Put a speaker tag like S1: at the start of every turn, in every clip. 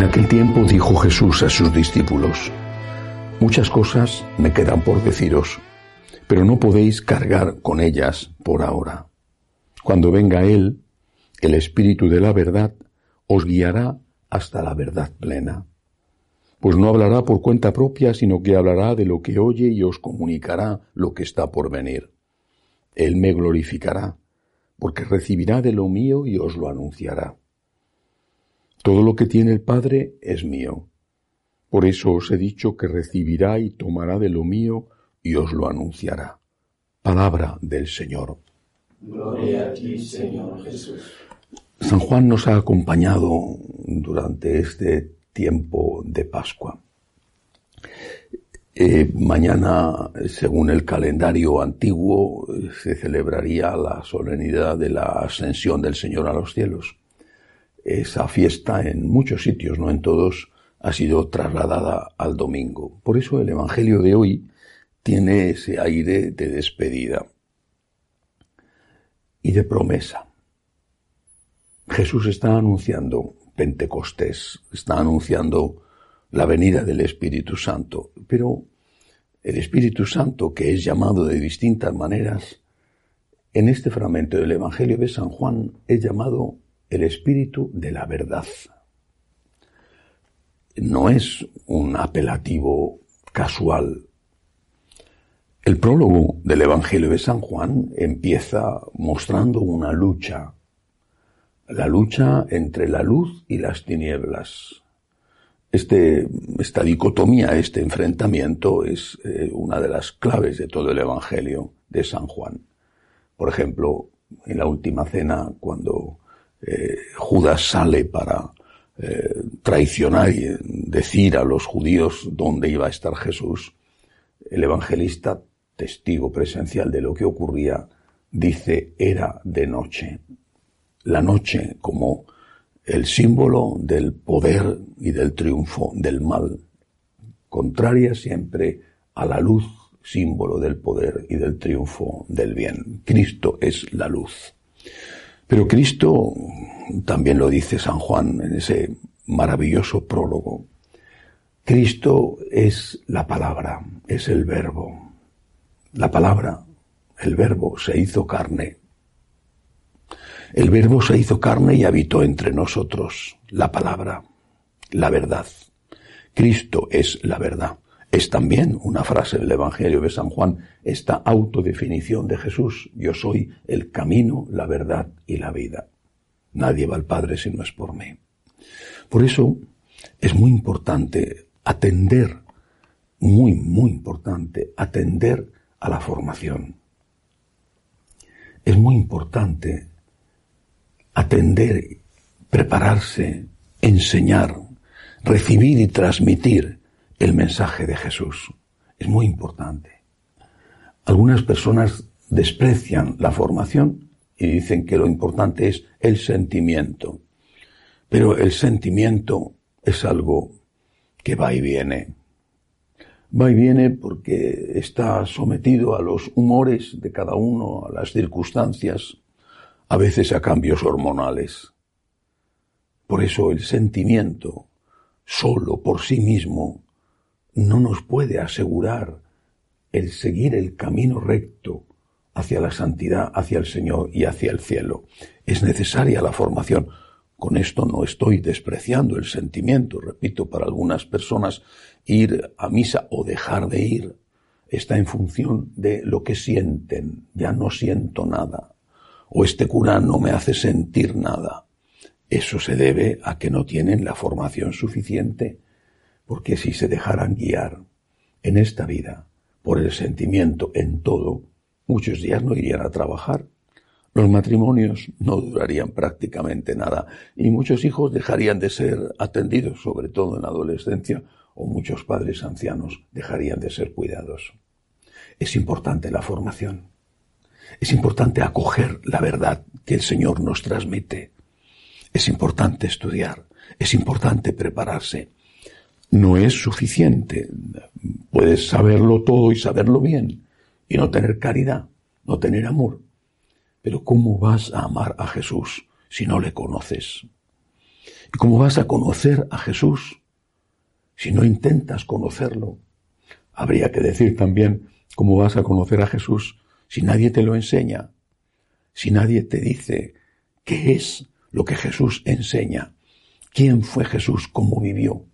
S1: En aquel tiempo dijo Jesús a sus discípulos, Muchas cosas me quedan por deciros, pero no podéis cargar con ellas por ahora. Cuando venga Él, el Espíritu de la verdad, os guiará hasta la verdad plena. Pues no hablará por cuenta propia, sino que hablará de lo que oye y os comunicará lo que está por venir. Él me glorificará, porque recibirá de lo mío y os lo anunciará. Todo lo que tiene el Padre es mío. Por eso os he dicho que recibirá y tomará de lo mío y os lo anunciará. Palabra del Señor.
S2: Gloria a ti, Señor Jesús.
S1: San Juan nos ha acompañado durante este tiempo de Pascua. Eh, mañana, según el calendario antiguo, se celebraría la solemnidad de la ascensión del Señor a los cielos. Esa fiesta en muchos sitios, no en todos, ha sido trasladada al domingo. Por eso el Evangelio de hoy tiene ese aire de despedida y de promesa. Jesús está anunciando Pentecostés, está anunciando la venida del Espíritu Santo, pero el Espíritu Santo, que es llamado de distintas maneras, en este fragmento del Evangelio de San Juan es llamado el Espíritu de la verdad. No es un apelativo casual. El prólogo del Evangelio de San Juan empieza mostrando una lucha, la lucha entre la luz y las tinieblas. Este, esta dicotomía, este enfrentamiento es eh, una de las claves de todo el Evangelio de San Juan. Por ejemplo, en la última cena, cuando eh, Judas sale para eh, traicionar y decir a los judíos dónde iba a estar Jesús, el evangelista, testigo presencial de lo que ocurría, dice era de noche. La noche como el símbolo del poder y del triunfo del mal, contraria siempre a la luz, símbolo del poder y del triunfo del bien. Cristo es la luz. Pero Cristo, también lo dice San Juan en ese maravilloso prólogo, Cristo es la palabra, es el verbo. La palabra, el verbo se hizo carne. El verbo se hizo carne y habitó entre nosotros. La palabra, la verdad. Cristo es la verdad es también una frase del Evangelio de San Juan, esta autodefinición de Jesús, yo soy el camino, la verdad y la vida. Nadie va al Padre si no es por mí. Por eso es muy importante atender, muy, muy importante, atender a la formación. Es muy importante atender, prepararse, enseñar, recibir y transmitir el mensaje de Jesús. Es muy importante. Algunas personas desprecian la formación y dicen que lo importante es el sentimiento. Pero el sentimiento es algo que va y viene. Va y viene porque está sometido a los humores de cada uno, a las circunstancias, a veces a cambios hormonales. Por eso el sentimiento, solo por sí mismo, no nos puede asegurar el seguir el camino recto hacia la santidad, hacia el Señor y hacia el cielo. Es necesaria la formación. Con esto no estoy despreciando el sentimiento. Repito, para algunas personas ir a misa o dejar de ir está en función de lo que sienten. Ya no siento nada. O este cura no me hace sentir nada. Eso se debe a que no tienen la formación suficiente porque si se dejaran guiar en esta vida por el sentimiento en todo, muchos días no irían a trabajar, los matrimonios no durarían prácticamente nada y muchos hijos dejarían de ser atendidos, sobre todo en la adolescencia, o muchos padres ancianos dejarían de ser cuidados. Es importante la formación. Es importante acoger la verdad que el Señor nos transmite. Es importante estudiar. Es importante prepararse no es suficiente. Puedes saberlo todo y saberlo bien y no tener caridad, no tener amor. Pero ¿cómo vas a amar a Jesús si no le conoces? ¿Y cómo vas a conocer a Jesús si no intentas conocerlo? Habría que decir también cómo vas a conocer a Jesús si nadie te lo enseña, si nadie te dice qué es lo que Jesús enseña, quién fue Jesús, cómo vivió,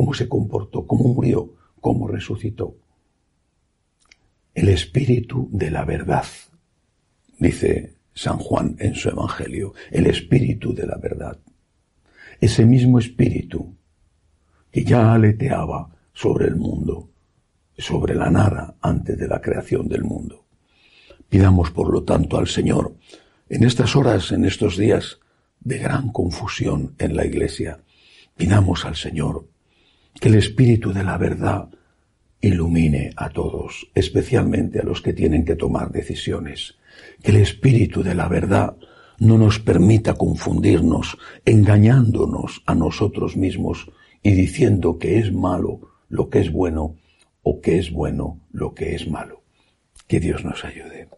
S1: cómo se comportó, cómo murió, cómo resucitó. El espíritu de la verdad, dice San Juan en su Evangelio, el espíritu de la verdad. Ese mismo espíritu que ya aleteaba sobre el mundo, sobre la nada antes de la creación del mundo. Pidamos, por lo tanto, al Señor, en estas horas, en estos días de gran confusión en la Iglesia, pidamos al Señor que el Espíritu de la verdad ilumine a todos, especialmente a los que tienen que tomar decisiones, que el Espíritu de la verdad no nos permita confundirnos, engañándonos a nosotros mismos y diciendo que es malo lo que es bueno o que es bueno lo que es malo. Que Dios nos ayude.